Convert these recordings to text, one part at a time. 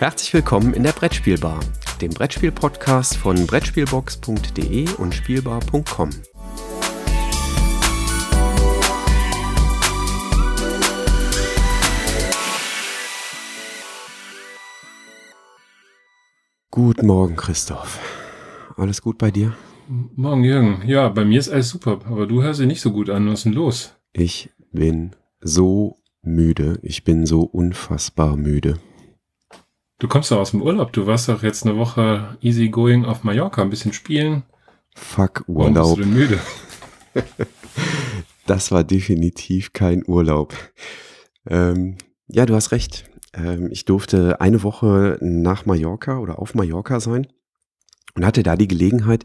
Herzlich willkommen in der Brettspielbar, dem Brettspiel-Podcast von Brettspielbox.de und Spielbar.com. Guten Morgen, Christoph. Alles gut bei dir? Morgen, Jürgen. Ja, bei mir ist alles super, aber du hörst dich nicht so gut an. Was ist denn los? Ich bin so müde. Ich bin so unfassbar müde. Du kommst doch aus dem Urlaub. Du warst doch jetzt eine Woche easy going auf Mallorca, ein bisschen spielen. Fuck Urlaub. Warum bist du denn müde? das war definitiv kein Urlaub. Ähm, ja, du hast recht. Ähm, ich durfte eine Woche nach Mallorca oder auf Mallorca sein und hatte da die Gelegenheit,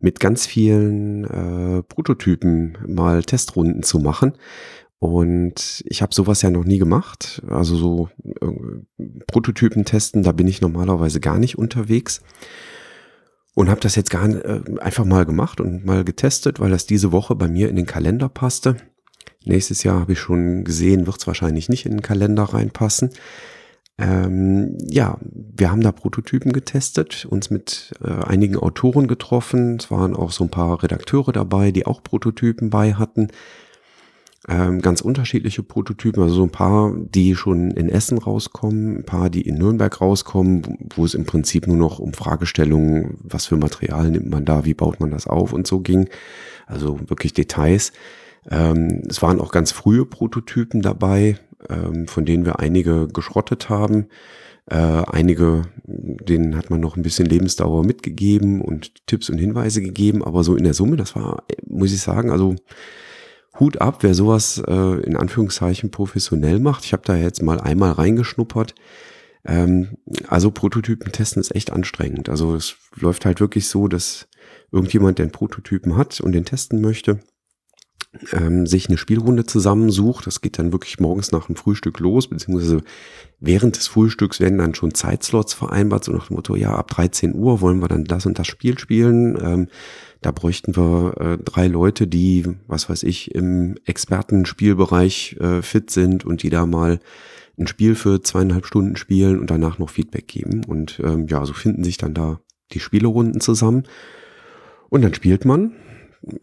mit ganz vielen äh, Prototypen mal Testrunden zu machen. Und ich habe sowas ja noch nie gemacht. Also so äh, Prototypen testen, da bin ich normalerweise gar nicht unterwegs. Und habe das jetzt gar äh, einfach mal gemacht und mal getestet, weil das diese Woche bei mir in den Kalender passte. Nächstes Jahr habe ich schon gesehen, wird es wahrscheinlich nicht in den Kalender reinpassen. Ähm, ja, wir haben da Prototypen getestet, uns mit äh, einigen Autoren getroffen. Es waren auch so ein paar Redakteure dabei, die auch Prototypen bei hatten. Ähm, ganz unterschiedliche Prototypen, also so ein paar, die schon in Essen rauskommen, ein paar, die in Nürnberg rauskommen, wo es im Prinzip nur noch um Fragestellungen, was für Material nimmt man da, wie baut man das auf und so ging. Also wirklich Details. Ähm, es waren auch ganz frühe Prototypen dabei, ähm, von denen wir einige geschrottet haben. Äh, einige, denen hat man noch ein bisschen Lebensdauer mitgegeben und Tipps und Hinweise gegeben, aber so in der Summe, das war, muss ich sagen, also Hut ab, wer sowas äh, in Anführungszeichen professionell macht. Ich habe da jetzt mal einmal reingeschnuppert. Ähm, also Prototypen testen ist echt anstrengend. Also es läuft halt wirklich so, dass irgendjemand, einen Prototypen hat und den testen möchte, ähm, sich eine Spielrunde zusammensucht. Das geht dann wirklich morgens nach dem Frühstück los, beziehungsweise während des Frühstücks werden dann schon Zeitslots vereinbart, so nach dem Motto, ja, ab 13 Uhr wollen wir dann das und das Spiel spielen. Ähm, da bräuchten wir äh, drei Leute, die, was weiß ich, im Expertenspielbereich äh, fit sind und die da mal ein Spiel für zweieinhalb Stunden spielen und danach noch Feedback geben. Und ähm, ja, so finden sich dann da die Spielerunden zusammen. Und dann spielt man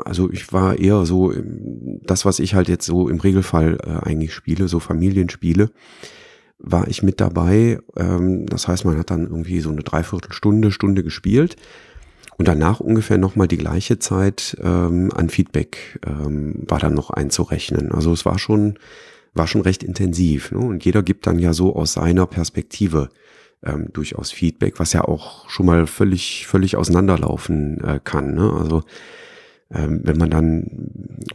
also ich war eher so, das, was ich halt jetzt so im Regelfall äh, eigentlich spiele, so Familienspiele, war ich mit dabei. Ähm, das heißt, man hat dann irgendwie so eine Dreiviertelstunde, Stunde gespielt und danach ungefähr nochmal die gleiche Zeit ähm, an Feedback ähm, war dann noch einzurechnen. Also es war schon, war schon recht intensiv. Ne? Und jeder gibt dann ja so aus seiner Perspektive ähm, durchaus Feedback, was ja auch schon mal völlig, völlig auseinanderlaufen äh, kann. Ne? Also ähm, wenn man dann,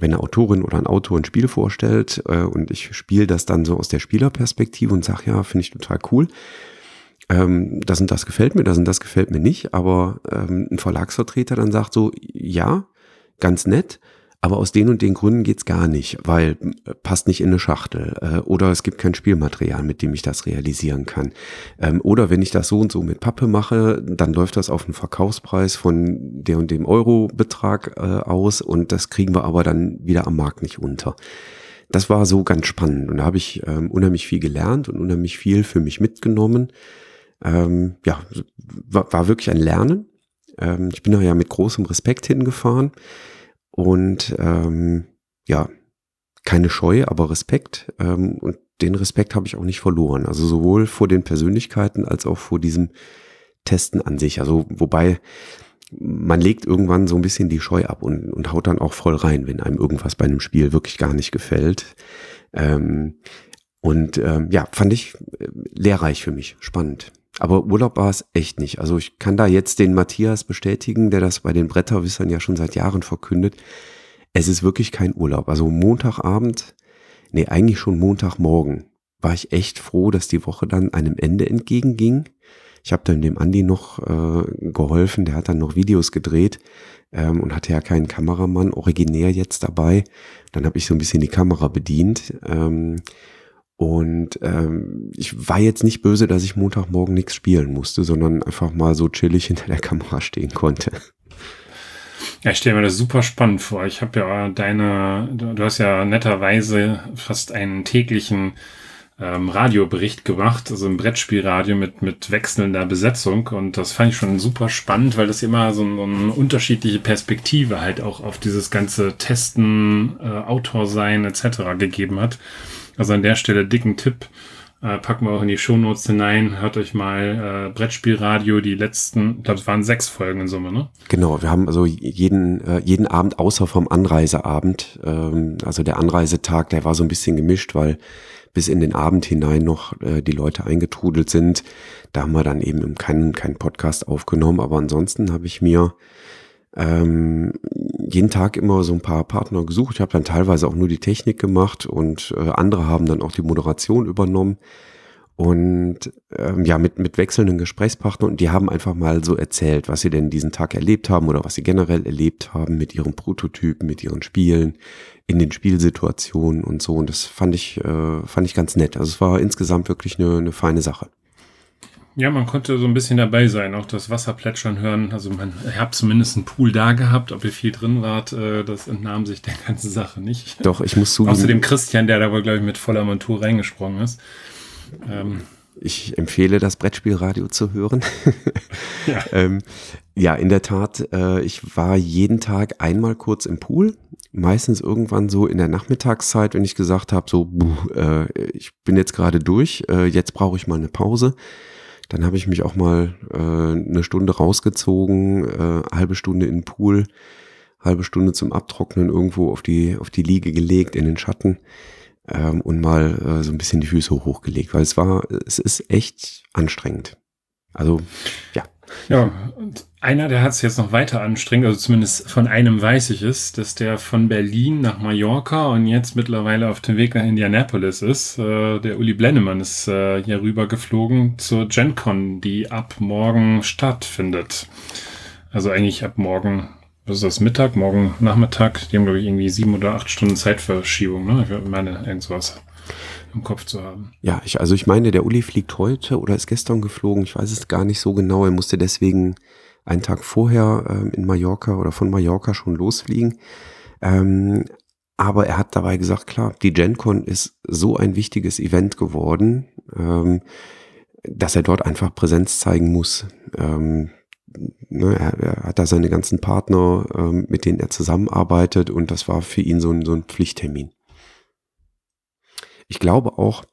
wenn eine Autorin oder ein Autor ein Spiel vorstellt äh, und ich spiele das dann so aus der Spielerperspektive und sage, ja, finde ich total cool. Ähm, das und das gefällt mir, das und das gefällt mir nicht, aber ähm, ein Verlagsvertreter dann sagt so, ja, ganz nett, aber aus den und den Gründen geht's gar nicht, weil äh, passt nicht in eine Schachtel äh, oder es gibt kein Spielmaterial, mit dem ich das realisieren kann. Ähm, oder wenn ich das so und so mit Pappe mache, dann läuft das auf einen Verkaufspreis von der und dem Eurobetrag äh, aus und das kriegen wir aber dann wieder am Markt nicht unter. Das war so ganz spannend und da habe ich ähm, unheimlich viel gelernt und unheimlich viel für mich mitgenommen. Ähm, ja, war, wirklich ein Lernen. Ich bin da ja mit großem Respekt hingefahren und ähm, ja, keine Scheu, aber Respekt. Ähm, und den Respekt habe ich auch nicht verloren. Also sowohl vor den Persönlichkeiten als auch vor diesem Testen an sich. Also wobei man legt irgendwann so ein bisschen die Scheu ab und, und haut dann auch voll rein, wenn einem irgendwas bei einem Spiel wirklich gar nicht gefällt. Ähm, und ähm, ja, fand ich äh, lehrreich für mich, spannend. Aber Urlaub war es echt nicht. Also ich kann da jetzt den Matthias bestätigen, der das bei den Bretterwissern ja schon seit Jahren verkündet. Es ist wirklich kein Urlaub. Also Montagabend, nee, eigentlich schon Montagmorgen war ich echt froh, dass die Woche dann einem Ende entgegenging. Ich habe dann dem Andi noch äh, geholfen, der hat dann noch Videos gedreht ähm, und hatte ja keinen Kameramann originär jetzt dabei. Dann habe ich so ein bisschen die Kamera bedient. Ähm, und ähm, ich war jetzt nicht böse, dass ich Montagmorgen nichts spielen musste, sondern einfach mal so chillig hinter der Kamera stehen konnte. Ja, ich stelle mir das super spannend vor. Ich habe ja deine, du hast ja netterweise fast einen täglichen ähm, Radiobericht gemacht, also ein Brettspielradio mit, mit wechselnder Besetzung. Und das fand ich schon super spannend, weil das immer so, so eine unterschiedliche Perspektive halt auch auf dieses ganze Testen, äh, Autor sein etc. gegeben hat. Also an der Stelle dicken Tipp. Äh, packen wir auch in die Shownotes hinein. Hört euch mal äh, Brettspielradio, die letzten, ich glaube, es waren sechs Folgen in Summe, ne? Genau, wir haben also jeden, äh, jeden Abend außer vom Anreiseabend, ähm, also der Anreisetag, der war so ein bisschen gemischt, weil bis in den Abend hinein noch äh, die Leute eingetrudelt sind. Da haben wir dann eben keinen, keinen Podcast aufgenommen, aber ansonsten habe ich mir ähm, jeden Tag immer so ein paar Partner gesucht. Ich habe dann teilweise auch nur die Technik gemacht und äh, andere haben dann auch die Moderation übernommen. Und ähm, ja, mit, mit wechselnden Gesprächspartnern und die haben einfach mal so erzählt, was sie denn diesen Tag erlebt haben oder was sie generell erlebt haben mit ihren Prototypen, mit ihren Spielen, in den Spielsituationen und so. Und das fand ich, äh, fand ich ganz nett. Also es war insgesamt wirklich eine, eine feine Sache. Ja, man konnte so ein bisschen dabei sein, auch das Wasser plätschern hören. Also man hat zumindest einen Pool da gehabt, ob ihr viel drin wart, äh, das entnahm sich der ganzen Sache nicht. Doch, ich muss zugeben. Außerdem Christian, der da wohl, glaube ich, mit voller Montur reingesprungen ist. Ähm, ich empfehle das Brettspielradio zu hören. ja. ähm, ja, in der Tat, äh, ich war jeden Tag einmal kurz im Pool, meistens irgendwann so in der Nachmittagszeit, wenn ich gesagt habe, so, buh, äh, ich bin jetzt gerade durch, äh, jetzt brauche ich mal eine Pause. Dann habe ich mich auch mal äh, eine Stunde rausgezogen, äh, halbe Stunde in den Pool, halbe Stunde zum Abtrocknen irgendwo auf die, auf die Liege gelegt, in den Schatten ähm, und mal äh, so ein bisschen die Füße hochgelegt, weil es war, es ist echt anstrengend. Also, ja. Ja, und einer, der hat es jetzt noch weiter anstrengend, also zumindest von einem weiß ich es, dass der von Berlin nach Mallorca und jetzt mittlerweile auf dem Weg nach Indianapolis ist. Äh, der Uli Blennemann ist äh, hier rüber geflogen zur GenCon, die ab morgen stattfindet. Also eigentlich ab morgen, was ist das, Mittag, morgen Nachmittag. Die haben, glaube ich, irgendwie sieben oder acht Stunden Zeitverschiebung, ne? Ich meine, irgendwas im Kopf zu haben. Ja, ich, also ich meine, der Uli fliegt heute oder ist gestern geflogen. Ich weiß es gar nicht so genau. Er musste deswegen einen Tag vorher ähm, in Mallorca oder von Mallorca schon losfliegen. Ähm, aber er hat dabei gesagt, klar, die GenCon ist so ein wichtiges Event geworden, ähm, dass er dort einfach Präsenz zeigen muss. Ähm, ne, er, er, hat da seine ganzen Partner, ähm, mit denen er zusammenarbeitet und das war für ihn so ein, so ein Pflichttermin. Ich glaube auch,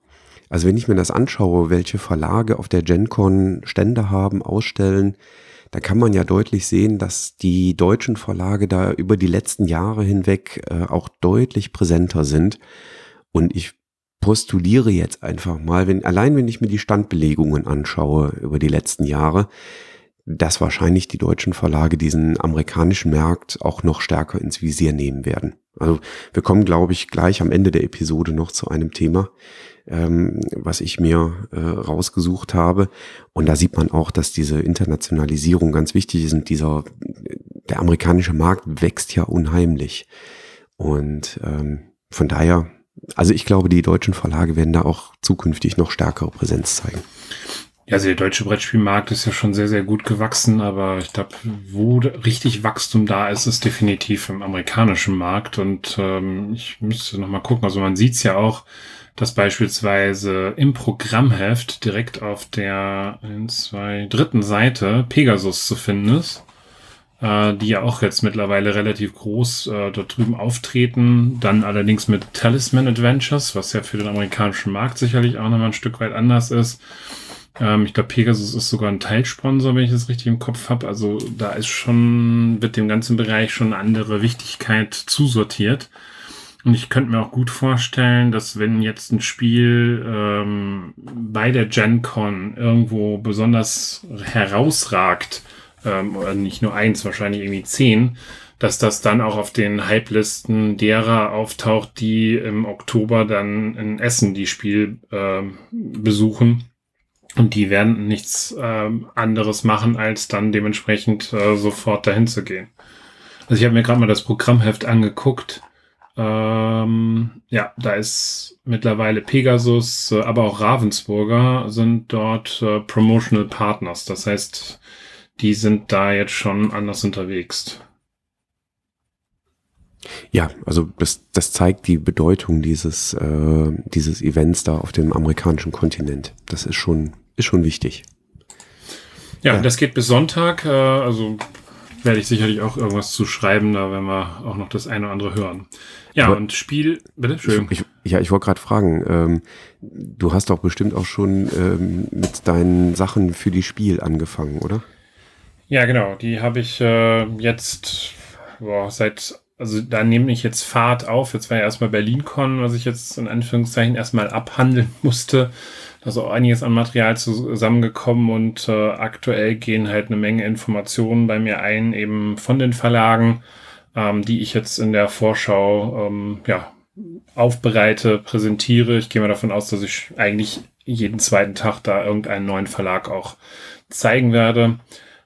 also wenn ich mir das anschaue, welche Verlage auf der GenCon Stände haben, ausstellen, da kann man ja deutlich sehen, dass die deutschen Verlage da über die letzten Jahre hinweg äh, auch deutlich präsenter sind. Und ich postuliere jetzt einfach mal, wenn, allein wenn ich mir die Standbelegungen anschaue über die letzten Jahre, dass wahrscheinlich die deutschen Verlage diesen amerikanischen Markt auch noch stärker ins Visier nehmen werden. Also wir kommen, glaube ich, gleich am Ende der Episode noch zu einem Thema, ähm, was ich mir äh, rausgesucht habe. Und da sieht man auch, dass diese Internationalisierung ganz wichtig ist und dieser, der amerikanische Markt wächst ja unheimlich. Und ähm, von daher, also ich glaube, die deutschen Verlage werden da auch zukünftig noch stärkere Präsenz zeigen. Ja, also der deutsche Brettspielmarkt ist ja schon sehr, sehr gut gewachsen, aber ich glaube, wo richtig Wachstum da ist, ist definitiv im amerikanischen Markt. Und ähm, ich müsste noch mal gucken. Also man sieht es ja auch, dass beispielsweise im Programmheft direkt auf der ein, zwei, dritten Seite Pegasus zu finden ist, äh, die ja auch jetzt mittlerweile relativ groß äh, dort drüben auftreten. Dann allerdings mit Talisman Adventures, was ja für den amerikanischen Markt sicherlich auch nochmal ein Stück weit anders ist. Ähm, ich glaube, Pegasus ist sogar ein Teilsponsor, wenn ich das richtig im Kopf habe. Also da ist schon, wird dem ganzen Bereich schon andere Wichtigkeit zusortiert. Und ich könnte mir auch gut vorstellen, dass wenn jetzt ein Spiel ähm, bei der Gen Con irgendwo besonders herausragt, ähm, oder nicht nur eins, wahrscheinlich irgendwie zehn, dass das dann auch auf den Hype-Listen derer auftaucht, die im Oktober dann in Essen die Spiel äh, besuchen und die werden nichts äh, anderes machen, als dann dementsprechend äh, sofort dahin zu gehen. Also ich habe mir gerade mal das Programmheft angeguckt. Ähm, ja, da ist mittlerweile Pegasus, äh, aber auch Ravensburger sind dort äh, Promotional Partners. Das heißt, die sind da jetzt schon anders unterwegs. Ja, also das, das zeigt die Bedeutung dieses, äh, dieses Events da auf dem amerikanischen Kontinent. Das ist schon, ist schon wichtig. Ja, ja. das geht bis Sonntag. Äh, also werde ich sicherlich auch irgendwas zu schreiben, da werden wir auch noch das eine oder andere hören. Ja, Aber und Spiel, bitte? Entschuldigung. Ich, ich, ja, ich wollte gerade fragen, ähm, du hast doch bestimmt auch schon ähm, mit deinen Sachen für die Spiel angefangen, oder? Ja, genau. Die habe ich äh, jetzt boah, seit, also da nehme ich jetzt Fahrt auf. Jetzt war ja erstmal BerlinCon, was ich jetzt in Anführungszeichen erstmal abhandeln musste. Auch einiges an Material zusammengekommen und äh, aktuell gehen halt eine Menge Informationen bei mir ein, eben von den Verlagen, ähm, die ich jetzt in der Vorschau ähm, ja, aufbereite, präsentiere. Ich gehe mal davon aus, dass ich eigentlich jeden zweiten Tag da irgendeinen neuen Verlag auch zeigen werde.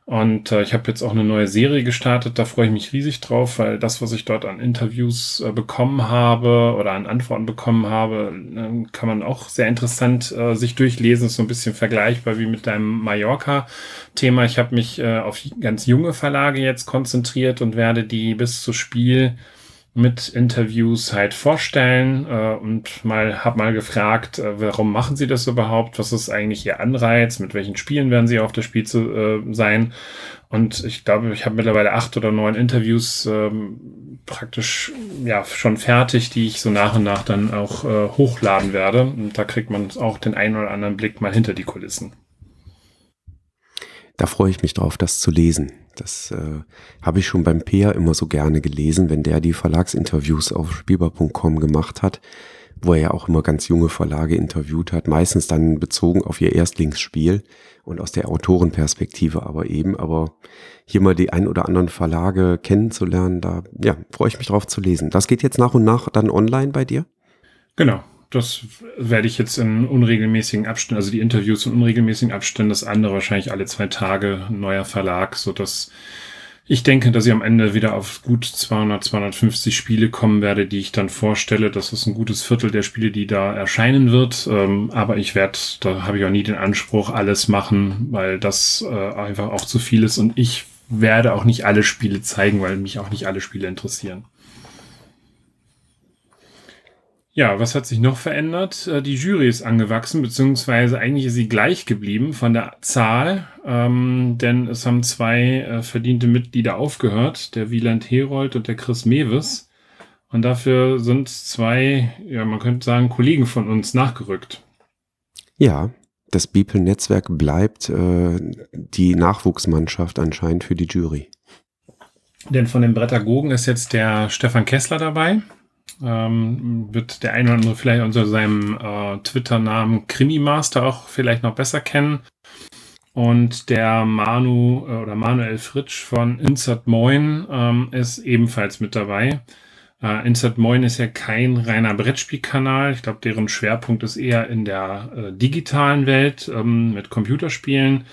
Und äh, ich habe jetzt auch eine neue Serie gestartet, da freue ich mich riesig drauf, weil das, was ich dort an Interviews äh, bekommen habe oder an Antworten bekommen habe, äh, kann man auch sehr interessant äh, sich durchlesen. Ist so ein bisschen vergleichbar wie mit deinem Mallorca-Thema. Ich habe mich äh, auf ganz junge Verlage jetzt konzentriert und werde die bis zu Spiel mit Interviews halt vorstellen äh, und mal hab mal gefragt, äh, warum machen sie das überhaupt? Was ist eigentlich ihr Anreiz? Mit welchen Spielen werden sie auf der Spiel zu äh, sein? Und ich glaube, ich habe mittlerweile acht oder neun Interviews ähm, praktisch ja schon fertig, die ich so nach und nach dann auch äh, hochladen werde. Und da kriegt man auch den einen oder anderen Blick mal hinter die Kulissen. Da freue ich mich drauf, das zu lesen. Das äh, habe ich schon beim Peer immer so gerne gelesen, wenn der die Verlagsinterviews auf spielbar.com gemacht hat, wo er ja auch immer ganz junge Verlage interviewt hat, meistens dann bezogen auf ihr Erstlingsspiel und aus der Autorenperspektive aber eben. Aber hier mal die ein oder anderen Verlage kennenzulernen, da ja, freue ich mich drauf zu lesen. Das geht jetzt nach und nach dann online bei dir? Genau, das werde ich jetzt in unregelmäßigen Abständen, also die Interviews in unregelmäßigen Abständen, das andere wahrscheinlich alle zwei Tage, ein neuer Verlag, so dass ich denke, dass ich am Ende wieder auf gut 200, 250 Spiele kommen werde, die ich dann vorstelle. Das ist ein gutes Viertel der Spiele, die da erscheinen wird. Ähm, aber ich werde, da habe ich auch nie den Anspruch, alles machen, weil das äh, einfach auch zu viel ist. Und ich werde auch nicht alle Spiele zeigen, weil mich auch nicht alle Spiele interessieren. Ja, was hat sich noch verändert? Äh, die Jury ist angewachsen, beziehungsweise eigentlich ist sie gleich geblieben von der Zahl, ähm, denn es haben zwei äh, verdiente Mitglieder aufgehört, der Wieland Herold und der Chris Mewes. Und dafür sind zwei, ja, man könnte sagen, Kollegen von uns nachgerückt. Ja, das Beeple-Netzwerk bleibt äh, die Nachwuchsmannschaft anscheinend für die Jury. Denn von den Brettagogen ist jetzt der Stefan Kessler dabei ähm, wird der eine oder andere vielleicht unter seinem äh, Twitter-Namen Krimi-Master auch vielleicht noch besser kennen. Und der Manu äh, oder Manuel Fritsch von Insert Moin ähm, ist ebenfalls mit dabei. Äh, Insert Moin ist ja kein reiner Brettspielkanal. Ich glaube, deren Schwerpunkt ist eher in der äh, digitalen Welt ähm, mit Computerspielen.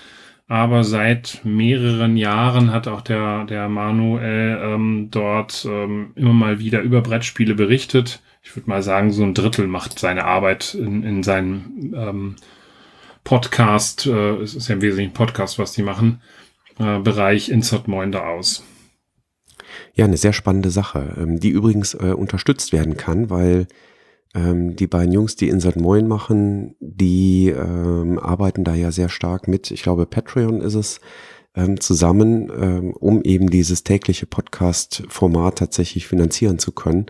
Aber seit mehreren Jahren hat auch der, der Manuel ähm, dort ähm, immer mal wieder über Brettspiele berichtet. Ich würde mal sagen, so ein Drittel macht seine Arbeit in, in seinem ähm, Podcast, äh, es ist ja im Wesentlichen Podcast, was die machen, äh, Bereich Insert Moinder aus. Ja, eine sehr spannende Sache, ähm, die übrigens äh, unterstützt werden kann, weil ähm, die beiden Jungs, die Insert Moin machen, die ähm, arbeiten da ja sehr stark mit, ich glaube Patreon ist es, ähm, zusammen, ähm, um eben dieses tägliche Podcast-Format tatsächlich finanzieren zu können.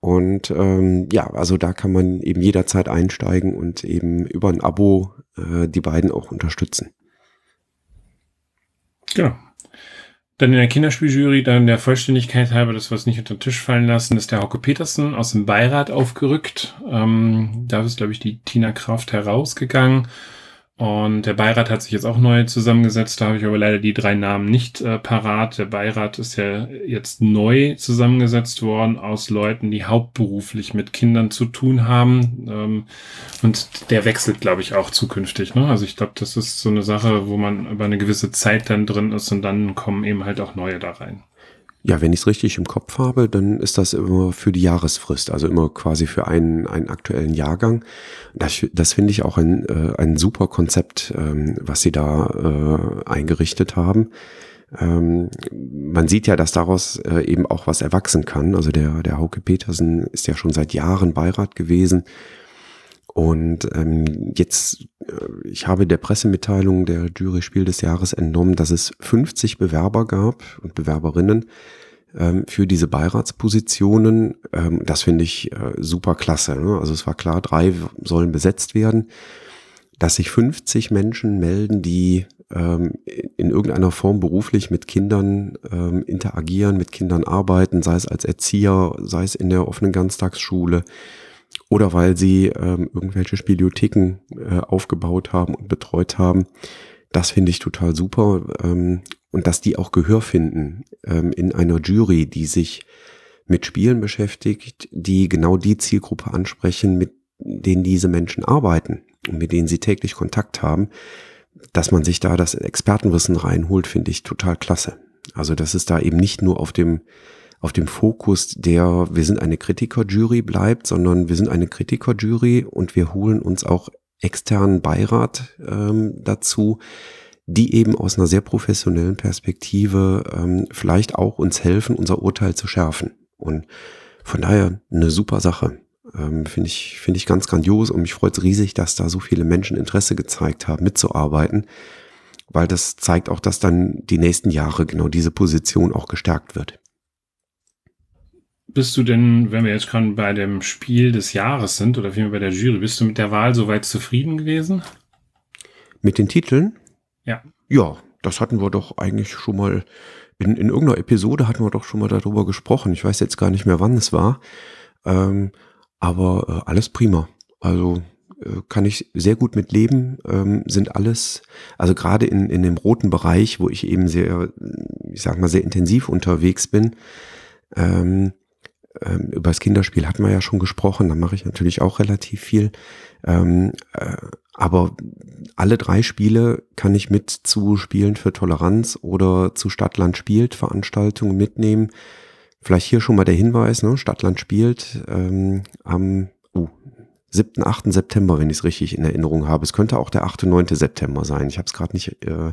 Und ähm, ja, also da kann man eben jederzeit einsteigen und eben über ein Abo äh, die beiden auch unterstützen. Genau. Dann in der Kinderspieljury, dann der Vollständigkeit halber, das was nicht unter den Tisch fallen lassen, ist der Hauke Petersen aus dem Beirat aufgerückt. Ähm, da ist, glaube ich, die Tina Kraft herausgegangen. Und der Beirat hat sich jetzt auch neu zusammengesetzt. Da habe ich aber leider die drei Namen nicht äh, parat. Der Beirat ist ja jetzt neu zusammengesetzt worden aus Leuten, die hauptberuflich mit Kindern zu tun haben. Ähm, und der wechselt, glaube ich, auch zukünftig. Ne? Also ich glaube, das ist so eine Sache, wo man über eine gewisse Zeit dann drin ist und dann kommen eben halt auch neue da rein. Ja, wenn ich es richtig im Kopf habe, dann ist das immer für die Jahresfrist, also immer quasi für einen, einen aktuellen Jahrgang. Das, das finde ich auch ein, äh, ein super Konzept, ähm, was sie da äh, eingerichtet haben. Ähm, man sieht ja, dass daraus äh, eben auch was erwachsen kann. Also der, der Hauke Petersen ist ja schon seit Jahren Beirat gewesen. Und ähm, jetzt, äh, ich habe der Pressemitteilung der Jury Spiel des Jahres entnommen, dass es 50 Bewerber gab und Bewerberinnen ähm, für diese Beiratspositionen. Ähm, das finde ich äh, super klasse. Ne? Also es war klar, drei sollen besetzt werden. Dass sich 50 Menschen melden, die ähm, in irgendeiner Form beruflich mit Kindern ähm, interagieren, mit Kindern arbeiten, sei es als Erzieher, sei es in der offenen Ganztagsschule oder weil sie ähm, irgendwelche Spielotheken äh, aufgebaut haben und betreut haben. Das finde ich total super. Ähm, und dass die auch Gehör finden ähm, in einer Jury, die sich mit Spielen beschäftigt, die genau die Zielgruppe ansprechen, mit denen diese Menschen arbeiten und mit denen sie täglich Kontakt haben, dass man sich da das Expertenwissen reinholt, finde ich total klasse. Also, dass es da eben nicht nur auf dem, auf dem Fokus der, wir sind eine Kritikerjury bleibt, sondern wir sind eine Kritikerjury und wir holen uns auch externen Beirat ähm, dazu, die eben aus einer sehr professionellen Perspektive ähm, vielleicht auch uns helfen, unser Urteil zu schärfen. Und von daher eine super Sache. Ähm, Finde ich, finde ich ganz grandios und mich freut es riesig, dass da so viele Menschen Interesse gezeigt haben, mitzuarbeiten, weil das zeigt auch, dass dann die nächsten Jahre genau diese Position auch gestärkt wird. Bist du denn, wenn wir jetzt gerade bei dem Spiel des Jahres sind oder vielmehr bei der Jury, bist du mit der Wahl soweit zufrieden gewesen? Mit den Titeln? Ja. Ja, das hatten wir doch eigentlich schon mal, in, in irgendeiner Episode hatten wir doch schon mal darüber gesprochen. Ich weiß jetzt gar nicht mehr, wann es war. Ähm, aber äh, alles prima. Also äh, kann ich sehr gut mit leben, ähm, sind alles, also gerade in, in dem roten Bereich, wo ich eben sehr, ich sag mal, sehr intensiv unterwegs bin, ähm, ähm, über das Kinderspiel hatten wir ja schon gesprochen, da mache ich natürlich auch relativ viel. Ähm, äh, aber alle drei Spiele kann ich mit zu Spielen für Toleranz oder zu Stadtland spielt Veranstaltungen mitnehmen. Vielleicht hier schon mal der Hinweis, ne? Stadtland spielt ähm, am uh, 7., 8. September, wenn ich es richtig in Erinnerung habe. Es könnte auch der 8., 9. September sein. Ich habe es gerade nicht, äh,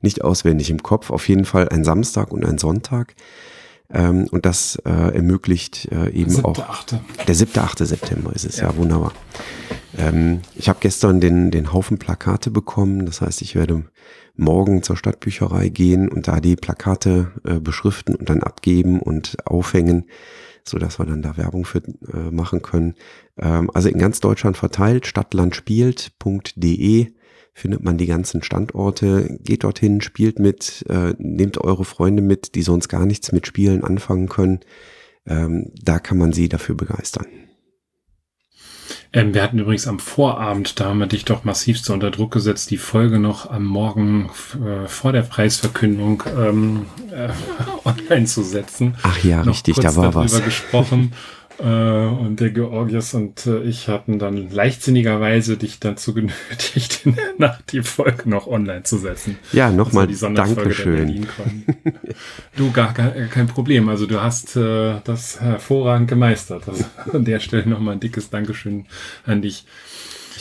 nicht auswendig im Kopf. Auf jeden Fall ein Samstag und ein Sonntag. Ähm, und das äh, ermöglicht äh, eben siebte, auch. Achte. Der 7., 8. September ist es, ja, ja wunderbar. Ähm, ich habe gestern den, den Haufen Plakate bekommen. Das heißt, ich werde morgen zur Stadtbücherei gehen und da die Plakate äh, beschriften und dann abgeben und aufhängen, so dass wir dann da Werbung für äh, machen können. Ähm, also in ganz Deutschland verteilt, stadtlandspielt.de findet man die ganzen Standorte. Geht dorthin, spielt mit, äh, nehmt eure Freunde mit, die sonst gar nichts mit Spielen anfangen können. Ähm, da kann man sie dafür begeistern. Ähm, wir hatten übrigens am Vorabend, da haben wir dich doch massivst unter Druck gesetzt, die Folge noch am Morgen äh, vor der Preisverkündung ähm, äh, online zu setzen. Ach ja, noch richtig, da war was. gesprochen. Äh, und der Georgios und äh, ich hatten dann leichtsinnigerweise dich dazu genötigt, in der Nacht die Folge noch online zu setzen. Ja, nochmal also Dankeschön. du, gar, gar kein Problem. Also du hast äh, das hervorragend gemeistert. Also an der Stelle nochmal ein dickes Dankeschön an dich.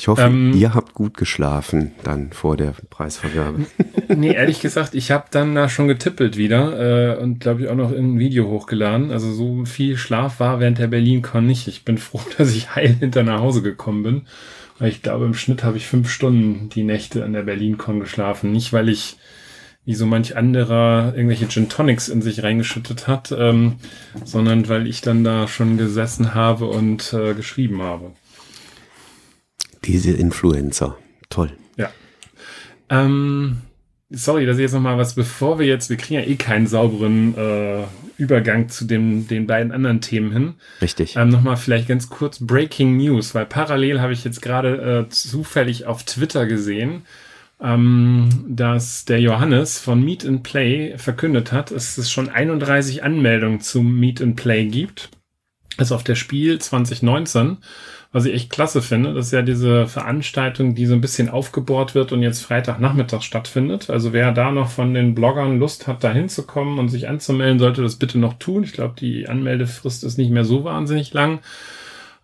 Ich hoffe, ähm, ihr habt gut geschlafen dann vor der Preisvergabe. nee, ehrlich gesagt, ich habe dann da schon getippelt wieder äh, und glaube ich auch noch ein Video hochgeladen. Also so viel Schlaf war während der BerlinCon nicht. Ich bin froh, dass ich heil hinter nach Hause gekommen bin. Weil ich glaube, im Schnitt habe ich fünf Stunden die Nächte an der BerlinCon geschlafen. Nicht, weil ich wie so manch anderer irgendwelche Gin Tonics in sich reingeschüttet hat, ähm, sondern weil ich dann da schon gesessen habe und äh, geschrieben habe. Diese Influencer. Toll. Ja. Ähm, sorry, dass ich jetzt nochmal was, bevor wir jetzt, wir kriegen ja eh keinen sauberen äh, Übergang zu dem, den beiden anderen Themen hin. Richtig. Ähm, nochmal vielleicht ganz kurz Breaking News, weil parallel habe ich jetzt gerade äh, zufällig auf Twitter gesehen, ähm, dass der Johannes von Meet and Play verkündet hat, dass es schon 31 Anmeldungen zum Meet and Play gibt. Also auf der Spiel 2019 was ich echt klasse finde. Das ist ja diese Veranstaltung, die so ein bisschen aufgebohrt wird und jetzt Freitagnachmittag stattfindet. Also wer da noch von den Bloggern Lust hat, da hinzukommen und sich anzumelden, sollte das bitte noch tun. Ich glaube, die Anmeldefrist ist nicht mehr so wahnsinnig lang.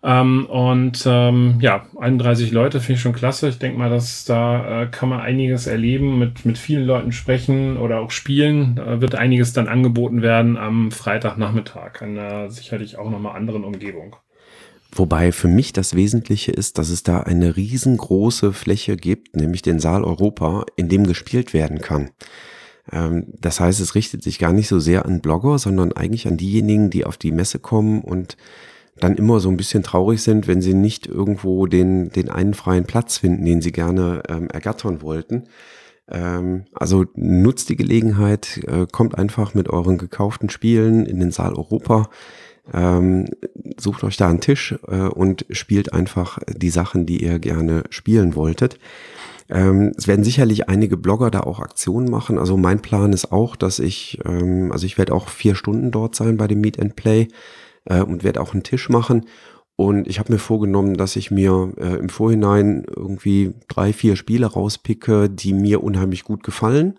Ähm, und ähm, ja, 31 Leute finde ich schon klasse. Ich denke mal, dass da äh, kann man einiges erleben, mit, mit vielen Leuten sprechen oder auch spielen. Da wird einiges dann angeboten werden am Freitagnachmittag in einer sicherlich auch nochmal anderen Umgebung. Wobei für mich das Wesentliche ist, dass es da eine riesengroße Fläche gibt, nämlich den Saal Europa, in dem gespielt werden kann. Ähm, das heißt, es richtet sich gar nicht so sehr an Blogger, sondern eigentlich an diejenigen, die auf die Messe kommen und dann immer so ein bisschen traurig sind, wenn sie nicht irgendwo den, den einen freien Platz finden, den sie gerne ähm, ergattern wollten. Ähm, also nutzt die Gelegenheit, äh, kommt einfach mit euren gekauften Spielen in den Saal Europa, ähm, sucht euch da einen Tisch äh, und spielt einfach die Sachen, die ihr gerne spielen wolltet. Ähm, es werden sicherlich einige Blogger da auch Aktionen machen. Also mein Plan ist auch, dass ich, ähm, also ich werde auch vier Stunden dort sein bei dem Meet and Play äh, und werde auch einen Tisch machen. Und ich habe mir vorgenommen, dass ich mir äh, im Vorhinein irgendwie drei, vier Spiele rauspicke, die mir unheimlich gut gefallen.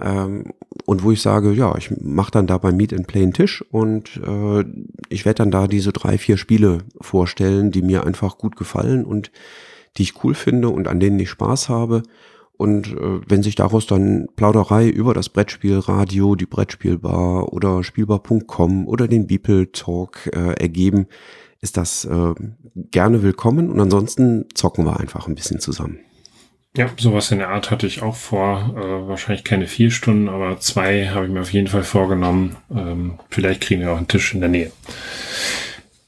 Ähm, und wo ich sage, ja, ich mache dann da beim Meet and Play einen Tisch und äh, ich werde dann da diese drei, vier Spiele vorstellen, die mir einfach gut gefallen und die ich cool finde und an denen ich Spaß habe. Und äh, wenn sich daraus dann Plauderei über das Brettspielradio, die Brettspielbar oder Spielbar.com oder den Beeple Talk äh, ergeben, ist das äh, gerne willkommen. Und ansonsten zocken wir einfach ein bisschen zusammen. Ja, sowas in der Art hatte ich auch vor. Äh, wahrscheinlich keine vier Stunden, aber zwei habe ich mir auf jeden Fall vorgenommen. Ähm, vielleicht kriegen wir auch einen Tisch in der Nähe.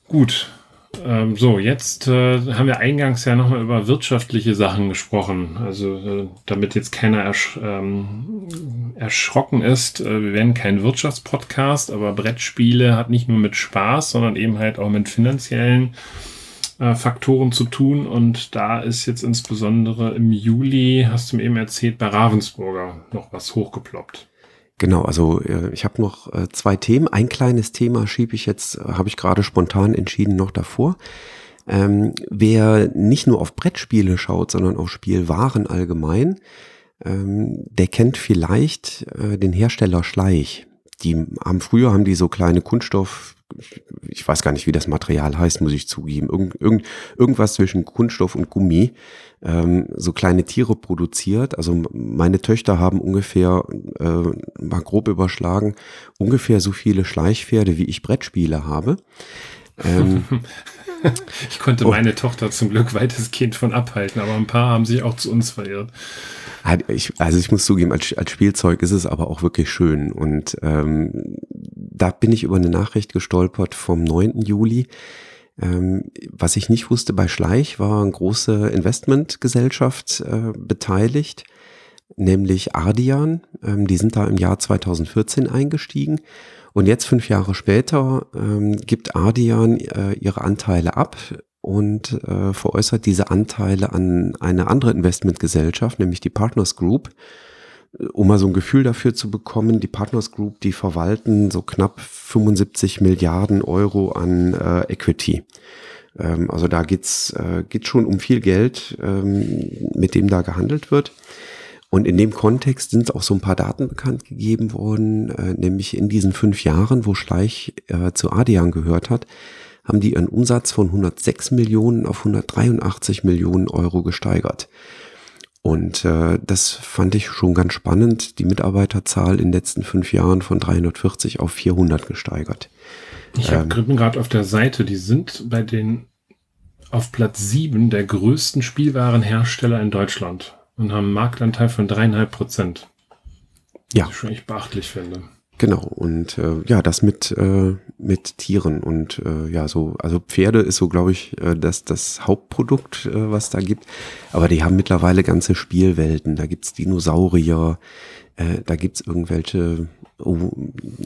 Gut, ähm, so, jetzt äh, haben wir eingangs ja nochmal über wirtschaftliche Sachen gesprochen. Also äh, damit jetzt keiner ersch ähm, erschrocken ist, äh, wir werden kein Wirtschaftspodcast, aber Brettspiele hat nicht nur mit Spaß, sondern eben halt auch mit finanziellen äh, Faktoren zu tun. Und da ist jetzt insbesondere im Juli, hast du mir eben erzählt, bei Ravensburger noch was hochgeploppt. Genau, also äh, ich habe noch äh, zwei Themen. Ein kleines Thema schiebe ich jetzt, habe ich gerade spontan entschieden, noch davor. Ähm, wer nicht nur auf Brettspiele schaut, sondern auf Spielwaren allgemein, ähm, der kennt vielleicht äh, den Hersteller Schleich. Die haben früher haben die so kleine Kunststoff ich weiß gar nicht, wie das Material heißt, muss ich zugeben. Irgend, irgend, irgendwas zwischen Kunststoff und Gummi, ähm, so kleine Tiere produziert. Also meine Töchter haben ungefähr, äh, mal grob überschlagen, ungefähr so viele Schleichpferde, wie ich Brettspiele habe. Ähm, ich konnte oh. meine Tochter zum Glück weitestgehend von abhalten, aber ein paar haben sich auch zu uns verirrt. Ich, also ich muss zugeben, als, als Spielzeug ist es aber auch wirklich schön. Und ähm, da bin ich über eine Nachricht gestolpert vom 9. Juli. Ähm, was ich nicht wusste, bei Schleich war eine große Investmentgesellschaft äh, beteiligt, nämlich Ardian. Ähm, die sind da im Jahr 2014 eingestiegen. Und jetzt, fünf Jahre später, ähm, gibt Ardian äh, ihre Anteile ab und äh, veräußert diese Anteile an eine andere Investmentgesellschaft, nämlich die Partners Group. Um mal so ein Gefühl dafür zu bekommen, die Partners Group, die verwalten so knapp 75 Milliarden Euro an äh, Equity. Ähm, also da geht's äh, geht schon um viel Geld, ähm, mit dem da gehandelt wird. Und in dem Kontext sind auch so ein paar Daten bekannt gegeben worden, äh, nämlich in diesen fünf Jahren, wo Schleich äh, zu Adian gehört hat, haben die ihren Umsatz von 106 Millionen auf 183 Millionen Euro gesteigert. Und äh, das fand ich schon ganz spannend. Die Mitarbeiterzahl in den letzten fünf Jahren von 340 auf 400 gesteigert. Ich ähm, bin gerade auf der Seite, die sind bei den auf Platz sieben der größten Spielwarenhersteller in Deutschland und haben einen Marktanteil von dreieinhalb Prozent. Ja. Was ich schon echt beachtlich finde. Genau, und äh, ja, das mit, äh, mit Tieren und äh, ja, so, also Pferde ist so, glaube ich, äh, das, das Hauptprodukt, äh, was da gibt. Aber die haben mittlerweile ganze Spielwelten. Da gibt's Dinosaurier, äh, da gibt's irgendwelche, oh,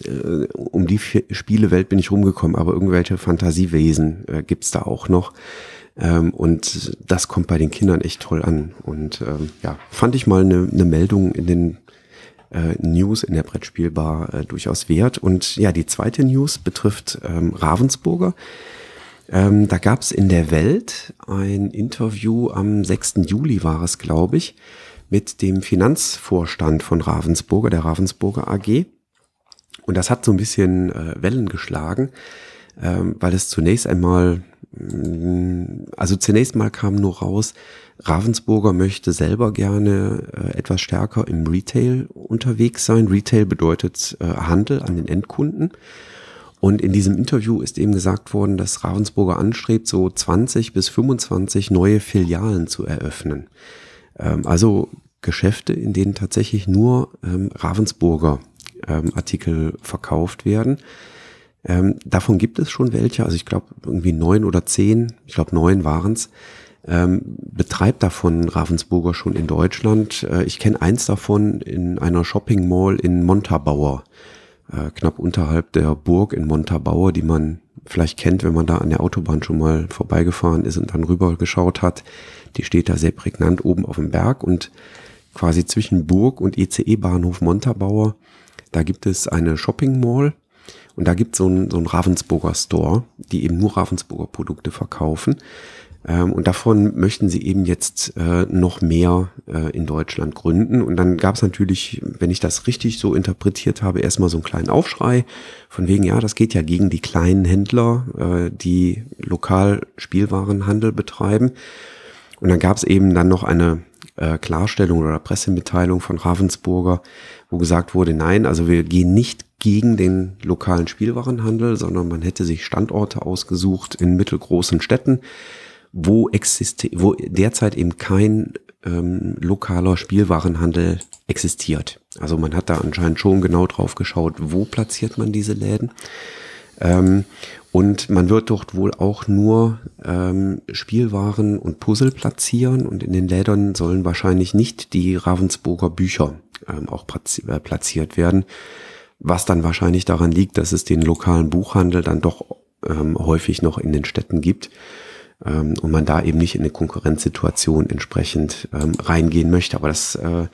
äh, um die Spielewelt bin ich rumgekommen, aber irgendwelche Fantasiewesen äh, gibt's da auch noch. Ähm, und das kommt bei den Kindern echt toll an. Und ähm, ja, fand ich mal eine, eine Meldung in den äh, News in der Brettspielbar äh, durchaus wert. Und ja, die zweite News betrifft ähm, Ravensburger. Ähm, da gab es in der Welt ein Interview am 6. Juli war es, glaube ich, mit dem Finanzvorstand von Ravensburger, der Ravensburger AG. Und das hat so ein bisschen äh, Wellen geschlagen, ähm, weil es zunächst einmal also zunächst mal kam nur raus, Ravensburger möchte selber gerne äh, etwas stärker im Retail unterwegs sein. Retail bedeutet äh, Handel an den Endkunden. Und in diesem Interview ist eben gesagt worden, dass Ravensburger anstrebt, so 20 bis 25 neue Filialen zu eröffnen. Ähm, also Geschäfte, in denen tatsächlich nur ähm, Ravensburger ähm, Artikel verkauft werden. Ähm, davon gibt es schon welche, also ich glaube irgendwie neun oder zehn, ich glaube neun waren's. Ähm, betreibt davon Ravensburger schon in Deutschland. Äh, ich kenne eins davon in einer Shopping Mall in Montabaur, äh, knapp unterhalb der Burg in Montabaur, die man vielleicht kennt, wenn man da an der Autobahn schon mal vorbeigefahren ist und dann rüber geschaut hat. Die steht da sehr prägnant oben auf dem Berg und quasi zwischen Burg und ECE-Bahnhof Montabaur. Da gibt es eine Shopping Mall und da gibt es so einen so ein Ravensburger Store, die eben nur Ravensburger Produkte verkaufen. Ähm, und davon möchten sie eben jetzt äh, noch mehr äh, in Deutschland gründen. Und dann gab es natürlich, wenn ich das richtig so interpretiert habe, erstmal so einen kleinen Aufschrei von wegen, ja, das geht ja gegen die kleinen Händler, äh, die lokal Spielwarenhandel betreiben. Und dann gab es eben dann noch eine äh, Klarstellung oder Pressemitteilung von Ravensburger, wo gesagt wurde, nein, also wir gehen nicht gegen den lokalen Spielwarenhandel, sondern man hätte sich Standorte ausgesucht in mittelgroßen Städten, wo, existe wo derzeit eben kein ähm, lokaler Spielwarenhandel existiert. Also man hat da anscheinend schon genau drauf geschaut, wo platziert man diese Läden. Ähm, und man wird dort wohl auch nur ähm, Spielwaren und Puzzle platzieren und in den Lädern sollen wahrscheinlich nicht die Ravensburger Bücher ähm, auch äh, platziert werden, was dann wahrscheinlich daran liegt, dass es den lokalen Buchhandel dann doch ähm, häufig noch in den Städten gibt ähm, und man da eben nicht in eine Konkurrenzsituation entsprechend ähm, reingehen möchte. Aber das äh,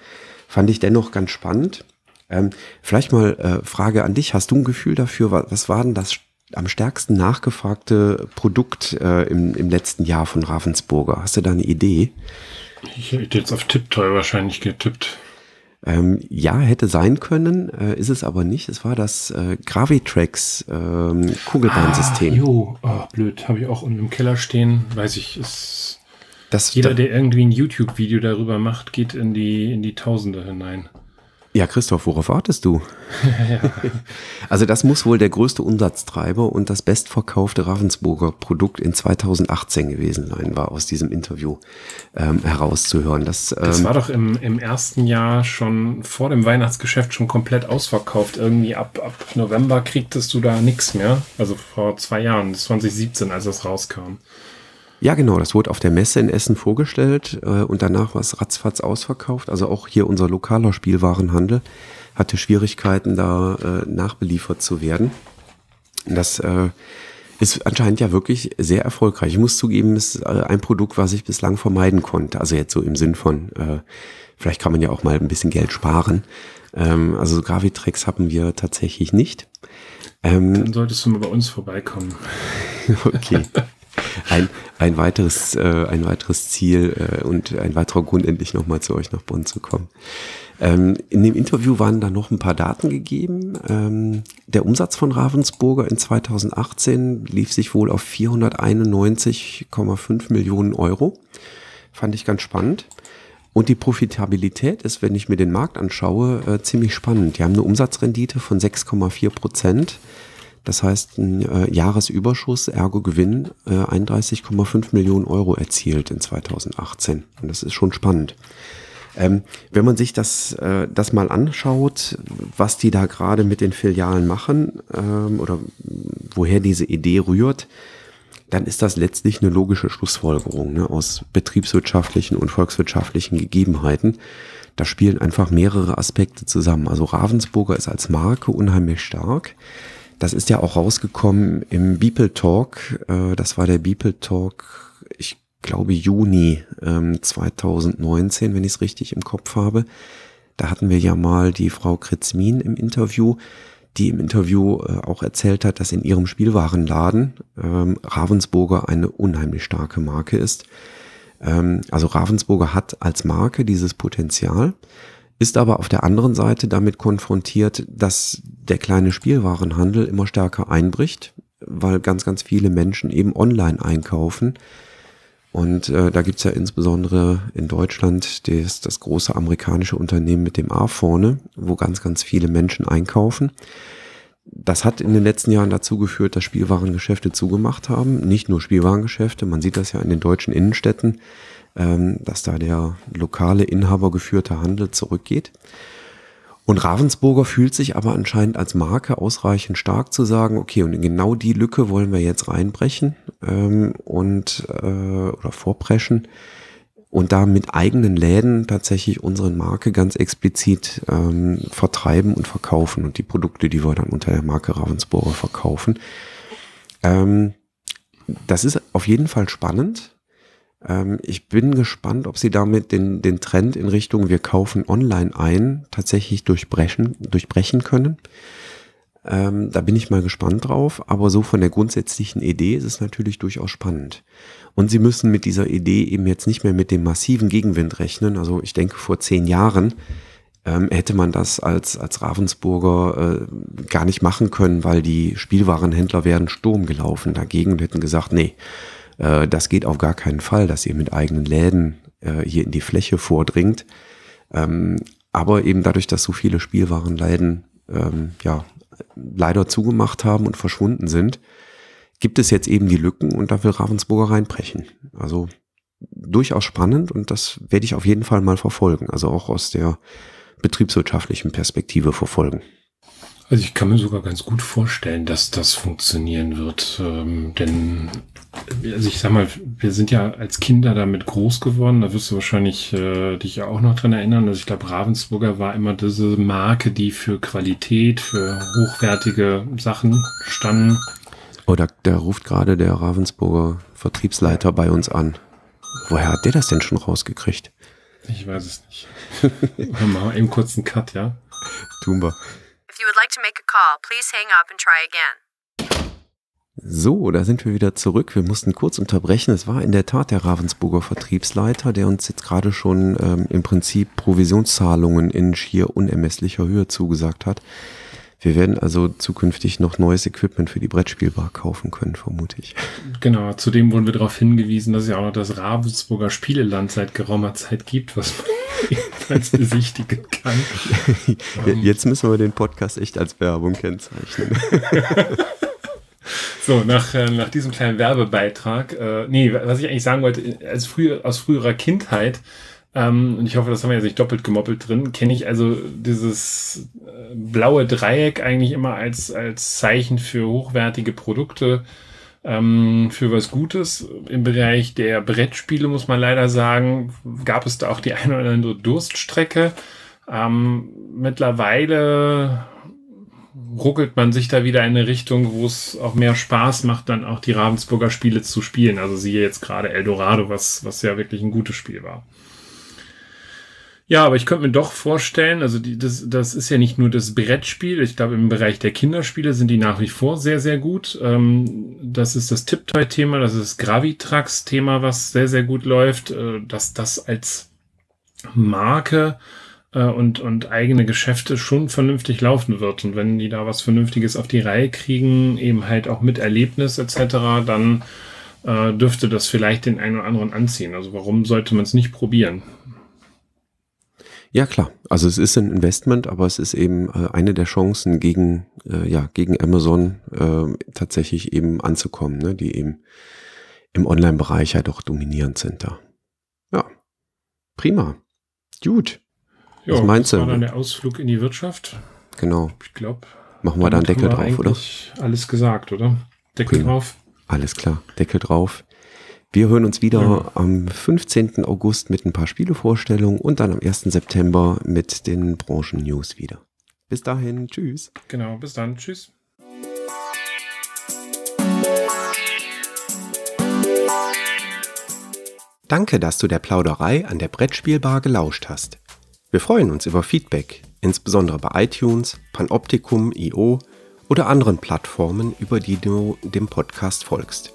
fand ich dennoch ganz spannend. Ähm, vielleicht mal äh, Frage an dich. Hast du ein Gefühl dafür, was, was war denn das am stärksten nachgefragte Produkt äh, im, im letzten Jahr von Ravensburger? Hast du da eine Idee? Ich hätte jetzt auf Tipptoy wahrscheinlich getippt. Ähm, ja, hätte sein können, äh, ist es aber nicht. Es war das äh, Gravitrax ähm, Kugelbahnsystem. Ah, jo, oh, blöd. Habe ich auch unten im Keller stehen. Weiß ich, ist. Das, jeder, der irgendwie ein YouTube-Video darüber macht, geht in die, in die Tausende hinein. Ja, Christoph, worauf wartest du? ja. Also das muss wohl der größte Umsatztreiber und das bestverkaufte Ravensburger Produkt in 2018 gewesen sein, war aus diesem Interview ähm, herauszuhören. Das, ähm, das war doch im, im ersten Jahr schon vor dem Weihnachtsgeschäft schon komplett ausverkauft. Irgendwie ab, ab November kriegtest du da nichts mehr. Also vor zwei Jahren, 2017, als es rauskam. Ja, genau, das wurde auf der Messe in Essen vorgestellt äh, und danach war es ratzfatz ausverkauft. Also auch hier unser lokaler Spielwarenhandel hatte Schwierigkeiten, da äh, nachbeliefert zu werden. Das äh, ist anscheinend ja wirklich sehr erfolgreich. Ich muss zugeben, es ist äh, ein Produkt, was ich bislang vermeiden konnte. Also jetzt so im Sinn von, äh, vielleicht kann man ja auch mal ein bisschen Geld sparen. Ähm, also Gravitrex haben wir tatsächlich nicht. Ähm, Dann solltest du mal bei uns vorbeikommen. okay. ein, ein weiteres, äh, ein weiteres Ziel äh, und ein weiterer Grund, endlich nochmal zu euch nach Bonn zu kommen. Ähm, in dem Interview waren da noch ein paar Daten gegeben. Ähm, der Umsatz von Ravensburger in 2018 lief sich wohl auf 491,5 Millionen Euro. Fand ich ganz spannend. Und die Profitabilität ist, wenn ich mir den Markt anschaue, äh, ziemlich spannend. Die haben eine Umsatzrendite von 6,4 Prozent. Das heißt, ein äh, Jahresüberschuss, ergo Gewinn, äh, 31,5 Millionen Euro erzielt in 2018. Und das ist schon spannend. Ähm, wenn man sich das, äh, das mal anschaut, was die da gerade mit den Filialen machen ähm, oder woher diese Idee rührt, dann ist das letztlich eine logische Schlussfolgerung ne, aus betriebswirtschaftlichen und volkswirtschaftlichen Gegebenheiten. Da spielen einfach mehrere Aspekte zusammen. Also Ravensburger ist als Marke unheimlich stark. Das ist ja auch rausgekommen im Beeple Talk. Äh, das war der Beeple Talk, ich glaube Juni ähm, 2019, wenn ich es richtig im Kopf habe. Da hatten wir ja mal die Frau Kritzmin im Interview, die im Interview äh, auch erzählt hat, dass in ihrem Spielwarenladen ähm, Ravensburger eine unheimlich starke Marke ist. Ähm, also Ravensburger hat als Marke dieses Potenzial ist aber auf der anderen Seite damit konfrontiert, dass der kleine Spielwarenhandel immer stärker einbricht. weil ganz, ganz viele Menschen eben online einkaufen. Und äh, da gibt's ja insbesondere in Deutschland das, das große amerikanische Unternehmen mit dem A vorne, wo ganz, ganz viele Menschen einkaufen. Das hat in den letzten Jahren dazu geführt, dass Spielwarengeschäfte zugemacht haben. Nicht nur Spielwarengeschäfte, man sieht das ja in den deutschen Innenstädten, ähm, dass da der lokale inhabergeführte Handel zurückgeht. Und Ravensburger fühlt sich aber anscheinend als Marke ausreichend stark zu sagen, okay, und in genau die Lücke wollen wir jetzt reinbrechen ähm, und äh, oder vorpreschen und da mit eigenen Läden tatsächlich unsere Marke ganz explizit ähm, vertreiben und verkaufen und die Produkte, die wir dann unter der Marke Ravensburger verkaufen. Ähm, das ist auf jeden Fall spannend. Ähm, ich bin gespannt, ob sie damit den, den Trend in Richtung wir kaufen online ein tatsächlich durchbrechen, durchbrechen können. Ähm, da bin ich mal gespannt drauf, aber so von der grundsätzlichen Idee ist es natürlich durchaus spannend. Und sie müssen mit dieser Idee eben jetzt nicht mehr mit dem massiven Gegenwind rechnen. Also ich denke, vor zehn Jahren ähm, hätte man das als, als Ravensburger äh, gar nicht machen können, weil die Spielwarenhändler wären Sturm gelaufen dagegen und hätten gesagt, nee, äh, das geht auf gar keinen Fall, dass ihr mit eigenen Läden äh, hier in die Fläche vordringt. Ähm, aber eben dadurch, dass so viele Spielwarenläden ähm, ja leider zugemacht haben und verschwunden sind, gibt es jetzt eben die Lücken und da will Ravensburger reinbrechen. Also durchaus spannend und das werde ich auf jeden Fall mal verfolgen. Also auch aus der betriebswirtschaftlichen Perspektive verfolgen. Also ich kann mir sogar ganz gut vorstellen, dass das funktionieren wird. Ähm, denn, also ich sag mal, wir sind ja als Kinder damit groß geworden. Da wirst du wahrscheinlich äh, dich ja auch noch dran erinnern. Also ich glaube, Ravensburger war immer diese Marke, die für Qualität, für hochwertige Sachen standen. Oh, da, da ruft gerade der Ravensburger Vertriebsleiter bei uns an. Woher hat der das denn schon rausgekriegt? Ich weiß es nicht. Machen wir eben kurz einen Cut, ja? Tun wir call, please hang up and try again. So, da sind wir wieder zurück. Wir mussten kurz unterbrechen. Es war in der Tat der Ravensburger Vertriebsleiter, der uns jetzt gerade schon ähm, im Prinzip Provisionszahlungen in schier unermesslicher Höhe zugesagt hat. Wir werden also zukünftig noch neues Equipment für die Brettspielbar kaufen können, vermute ich. Genau, zudem wurden wir darauf hingewiesen, dass es ja auch noch das Ravensburger Spieleland seit geraumer Zeit gibt, was man ebenfalls besichtigen kann. Jetzt müssen wir den Podcast echt als Werbung kennzeichnen. So, nach, äh, nach diesem kleinen Werbebeitrag, äh, nee, was ich eigentlich sagen wollte, als früher, aus früherer Kindheit ähm, und ich hoffe, das haben wir jetzt nicht doppelt gemoppelt drin, kenne ich also dieses äh, blaue Dreieck eigentlich immer als, als Zeichen für hochwertige Produkte, ähm, für was Gutes. Im Bereich der Brettspiele muss man leider sagen, gab es da auch die eine oder andere Durststrecke. Ähm, mittlerweile ruckelt man sich da wieder in eine Richtung, wo es auch mehr Spaß macht, dann auch die Ravensburger Spiele zu spielen. Also siehe jetzt gerade Eldorado, was, was ja wirklich ein gutes Spiel war. Ja, aber ich könnte mir doch vorstellen, also die, das, das ist ja nicht nur das Brettspiel. Ich glaube, im Bereich der Kinderspiele sind die nach wie vor sehr, sehr gut. Ähm, das ist das Tiptoy-Thema, das ist das Gravitrax-Thema, was sehr, sehr gut läuft. Äh, dass das als Marke äh, und, und eigene Geschäfte schon vernünftig laufen wird. Und wenn die da was Vernünftiges auf die Reihe kriegen, eben halt auch mit Erlebnis etc., dann äh, dürfte das vielleicht den einen oder anderen anziehen. Also warum sollte man es nicht probieren? Ja, klar. Also es ist ein Investment, aber es ist eben äh, eine der Chancen gegen, äh, ja, gegen Amazon äh, tatsächlich eben anzukommen, ne, die eben im Online-Bereich ja doch dominierend sind da. Ja, prima. Gut. Jo, Was meinst das du? war dann der Ausflug in die Wirtschaft. Genau. Ich glaube. Machen wir da einen Deckel drauf, oder? Alles gesagt, oder? Deckel prima. drauf. Alles klar. Deckel drauf. Wir hören uns wieder ja. am 15. August mit ein paar Spielevorstellungen und dann am 1. September mit den Branchen-News wieder. Bis dahin, tschüss. Genau, bis dann, tschüss. Danke, dass du der Plauderei an der Brettspielbar gelauscht hast. Wir freuen uns über Feedback, insbesondere bei iTunes, Panoptikum, IO oder anderen Plattformen, über die du dem Podcast folgst.